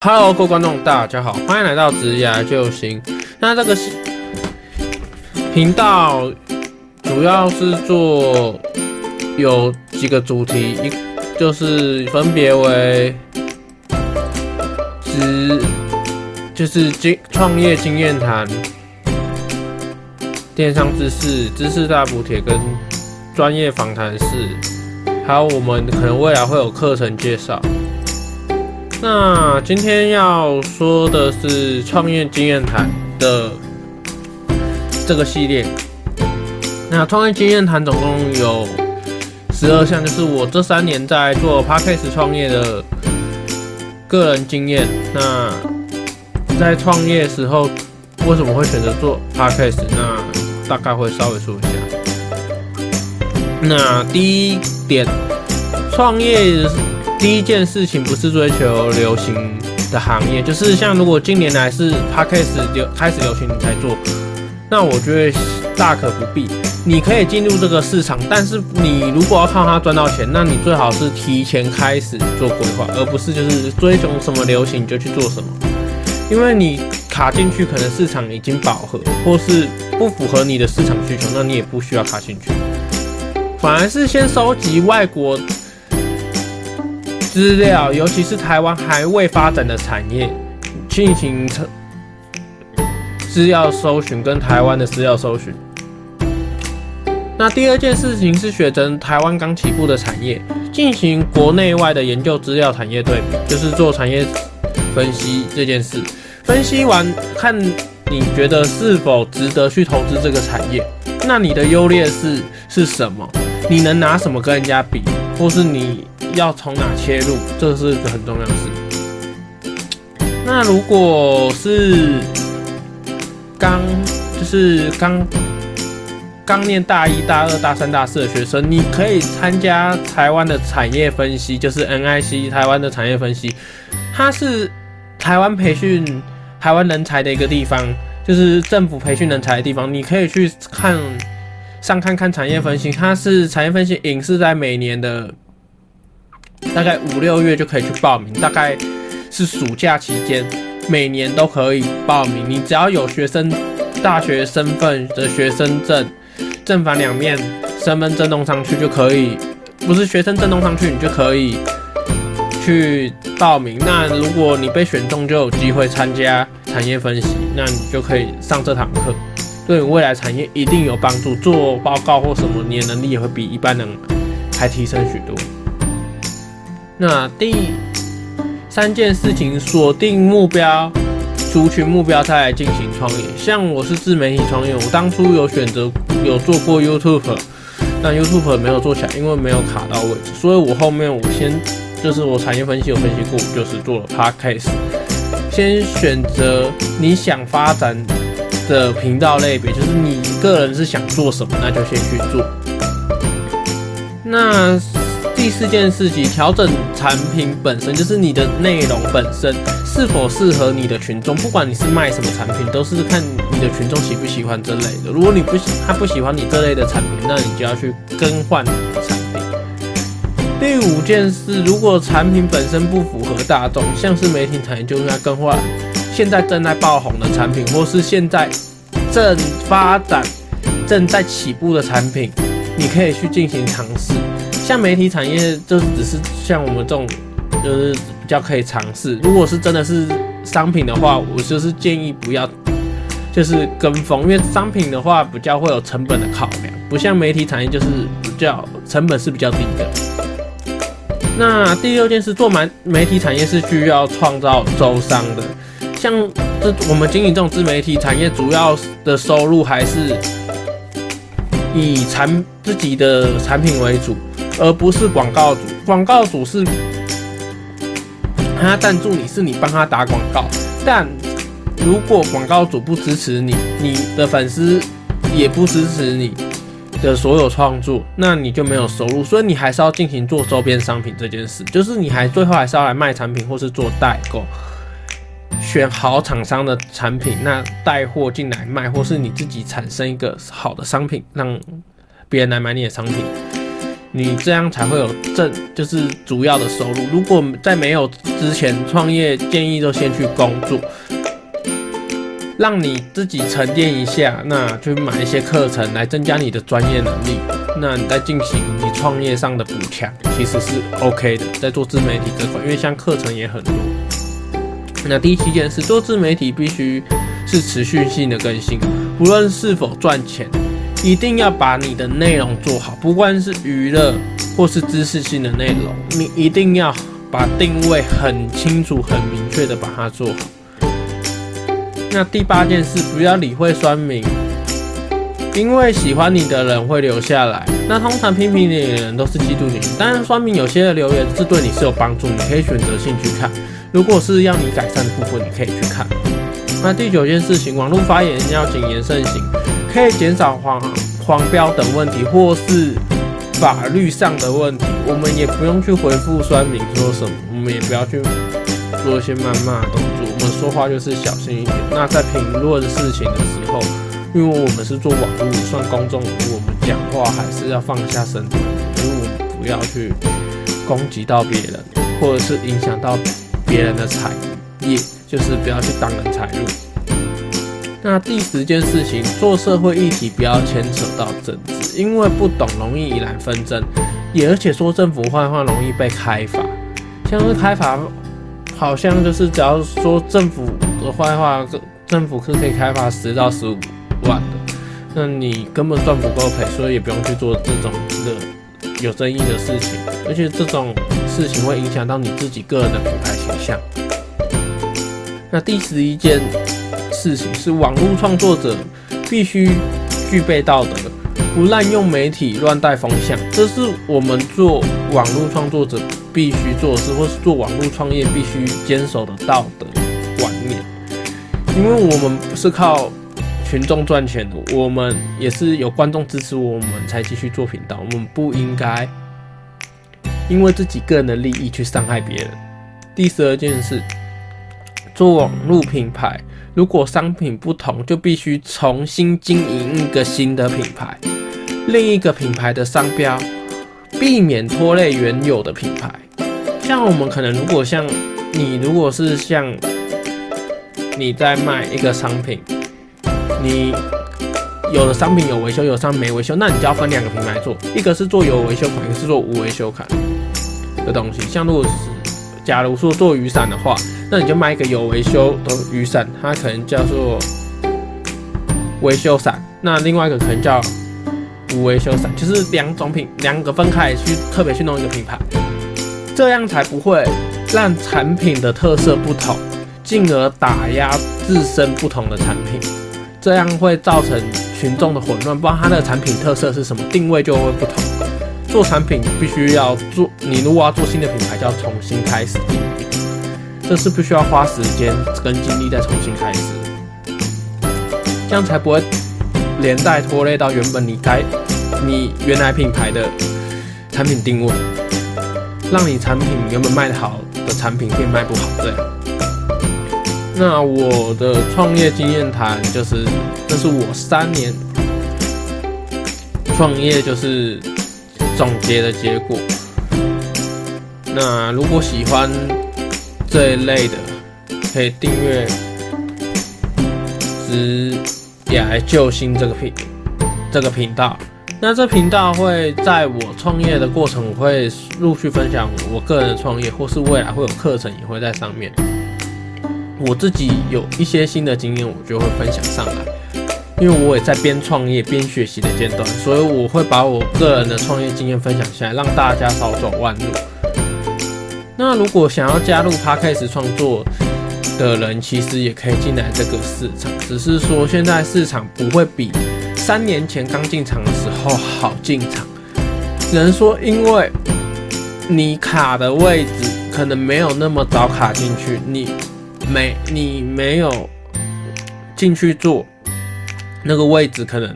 Hello，各位观众，大家好，欢迎来到职涯救星。那这个频道主要是做有几个主题，一就是分别为职就是经创业经验谈、电商知识、知识大补帖跟专业访谈室，还有我们可能未来会有课程介绍。那今天要说的是创业经验谈的这个系列。那创业经验谈总共有十二项，就是我这三年在做 podcast 创业的个人经验。那在创业时候为什么会选择做 podcast？那大概会稍微说一下。那第一点，创业。第一件事情不是追求流行的行业，就是像如果近年来是 podcast 流开始流行你才做，那我觉得大可不必。你可以进入这个市场，但是你如果要靠它赚到钱，那你最好是提前开始做规划，而不是就是追求什么流行就去做什么。因为你卡进去，可能市场已经饱和，或是不符合你的市场需求，那你也不需要卡进去，反而是先收集外国。资料，尤其是台湾还未发展的产业，进行资料搜寻跟台湾的资料搜寻。那第二件事情是选择台湾刚起步的产业，进行国内外的研究资料产业对比，就是做产业分析这件事。分析完，看你觉得是否值得去投资这个产业，那你的优劣势是什么？你能拿什么跟人家比，或是你？要从哪切入，这是个很重要的事。那如果是刚就是刚刚念大一、大二、大三、大四的学生，你可以参加台湾的产业分析，就是 NIC 台湾的产业分析，它是台湾培训台湾人才的一个地方，就是政府培训人才的地方。你可以去看上看看产业分析，它是产业分析影视在每年的。大概五六月就可以去报名，大概是暑假期间，每年都可以报名。你只要有学生大学身份的学生证，正反两面身份证弄上去就可以，不是学生证弄上去，你就可以去报名。那如果你被选中，就有机会参加产业分析，那你就可以上这堂课，对你未来产业一定有帮助。做报告或什么，你的能力也会比一般人还提升许多。那第三件事情，锁定目标族群目标，再来进行创业。像我是自媒体创业，我当初有选择有做过 YouTube，但 YouTube 没有做起来，因为没有卡到位。所以我后面我先就是我产业分析有分析过，就是做了 Podcast。先选择你想发展的频道类别，就是你个人是想做什么，那就先去做。那。第四件事情，调整产品本身，就是你的内容本身是否适合你的群众。不管你是卖什么产品，都是看你的群众喜不喜欢这类的。如果你不喜，他不喜欢你这类的产品，那你就要去更换产品。第五件事，如果产品本身不符合大众，像是媒体产业，就应该更换现在正在爆红的产品，或是现在正发展、正在起步的产品，你可以去进行尝试。像媒体产业，就只是像我们这种，就是比较可以尝试。如果是真的是商品的话，我就是建议不要，就是跟风，因为商品的话比较会有成本的考量，不像媒体产业就是比较成本是比较低的。那第六件事，做媒媒体产业是需要创造周商的，像这我们经营这种自媒体产业，主要的收入还是以产自己的产品为主。而不是广告主，广告主是他赞助你，是你帮他打广告。但如果广告主不支持你，你的粉丝也不支持你的所有创作，那你就没有收入。所以你还是要进行做周边商品这件事，就是你还最后还是要来卖产品，或是做代购，选好厂商的产品，那带货进来卖，或是你自己产生一个好的商品，让别人来买你的商品。你这样才会有正，就是主要的收入。如果在没有之前创业，建议就先去工作，让你自己沉淀一下，那去买一些课程来增加你的专业能力。那你在进行你创业上的补强，其实是 OK 的。在做自媒体这块，因为像课程也很多。那第七件事，做自媒体必须是持续性的更新，不论是否赚钱。一定要把你的内容做好，不管是娱乐或是知识性的内容，你一定要把定位很清楚、很明确的把它做好。那第八件事，不要理会酸民，因为喜欢你的人会留下来。那通常批评你的人都是嫉妒你，当然酸民有些的留言是对你是有帮助，你可以选择性去看。如果是要你改善的部分，你可以去看。那第九件事情，网络发言要谨言慎行。可以减少黄黄标等问题，或是法律上的问题，我们也不用去回复酸民说什么，我们也不要去做一些谩骂的动作，我们说话就是小心一点。那在评论事情的时候，因为我们是做网络算公众，我们讲话还是要放下身段，因为我们不要去攻击到别人，或者是影响到别人的财业，就是不要去挡人财路。那第十件事情，做社会议题不要牵扯到政治，因为不懂容易引来纷争，也而且说政府坏话容易被开罚。像是开罚，好像就是只要说政府的坏话，政府是可以开罚十到十五万的。那你根本赚不够赔，所以也不用去做这种的有争议的事情，而且这种事情会影响到你自己个人的品牌形象。那第十一件。事情是网络创作者必须具备道德，不滥用媒体、乱带风向，这是我们做网络创作者必须做事，或是做网络创业必须坚守的道德观念。因为我们不是靠群众赚钱的，我们也是有观众支持我们才继续做频道，我们不应该因为自己个人的利益去伤害别人。第十二件事，做网络品牌。如果商品不同，就必须重新经营一个新的品牌，另一个品牌的商标，避免拖累原有的品牌。像我们可能，如果像你，如果是像你在卖一个商品，你有的商品有维修，有商品没维修，那你就要分两个品牌做，一个是做有维修款，一个是做无维修款的东西。像如果是假如说做雨伞的话。那你就卖一个有维修的雨伞，它可能叫做维修伞。那另外一个可能叫无维修伞，就是两种品，两个分开去特别去弄一个品牌，这样才不会让产品的特色不同，进而打压自身不同的产品，这样会造成群众的混乱，不知道它的产品特色是什么，定位就会不同。做产品必须要做，你如果要做新的品牌，就要重新开始。这是必须要花时间跟精力再重新开始，这样才不会连带拖累到原本你该你原来品牌的产品定位，让你产品原本卖的好的产品变卖不好这样。那我的创业经验谈就是，这是我三年创业就是总结的结果。那如果喜欢。这一类的可以订阅“职业救星”这个频这个频道。那这频道会在我创业的过程，会陆续分享我个人的创业，或是未来会有课程也会在上面。我自己有一些新的经验，我就会分享上来。因为我也在边创业边学习的阶段，所以我会把我个人的创业经验分享下来，让大家少走弯路。那如果想要加入 Podcast 创作的人，其实也可以进来这个市场，只是说现在市场不会比三年前刚进场的时候好进场。只能说，因为你卡的位置可能没有那么早卡进去，你没你没有进去做那个位置，可能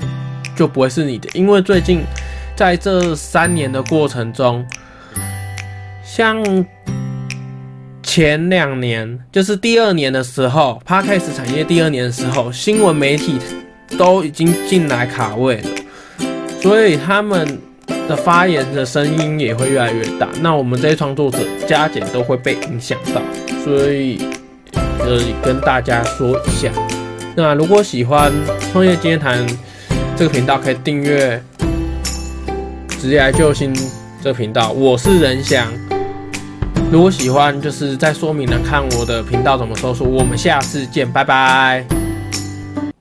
就不会是你的。因为最近在这三年的过程中，像前两年，就是第二年的时候，Podcast 产业第二年的时候，新闻媒体都已经进来卡位了，所以他们的发言的声音也会越来越大，那我们这些创作者加减都会被影响到，所以呃跟大家说一下。那如果喜欢创业经验谈这个频道，可以订阅职业救星这个频道。我是任翔，如果喜欢，就是在说明栏看我的频道怎么搜索。我们下次见，拜拜。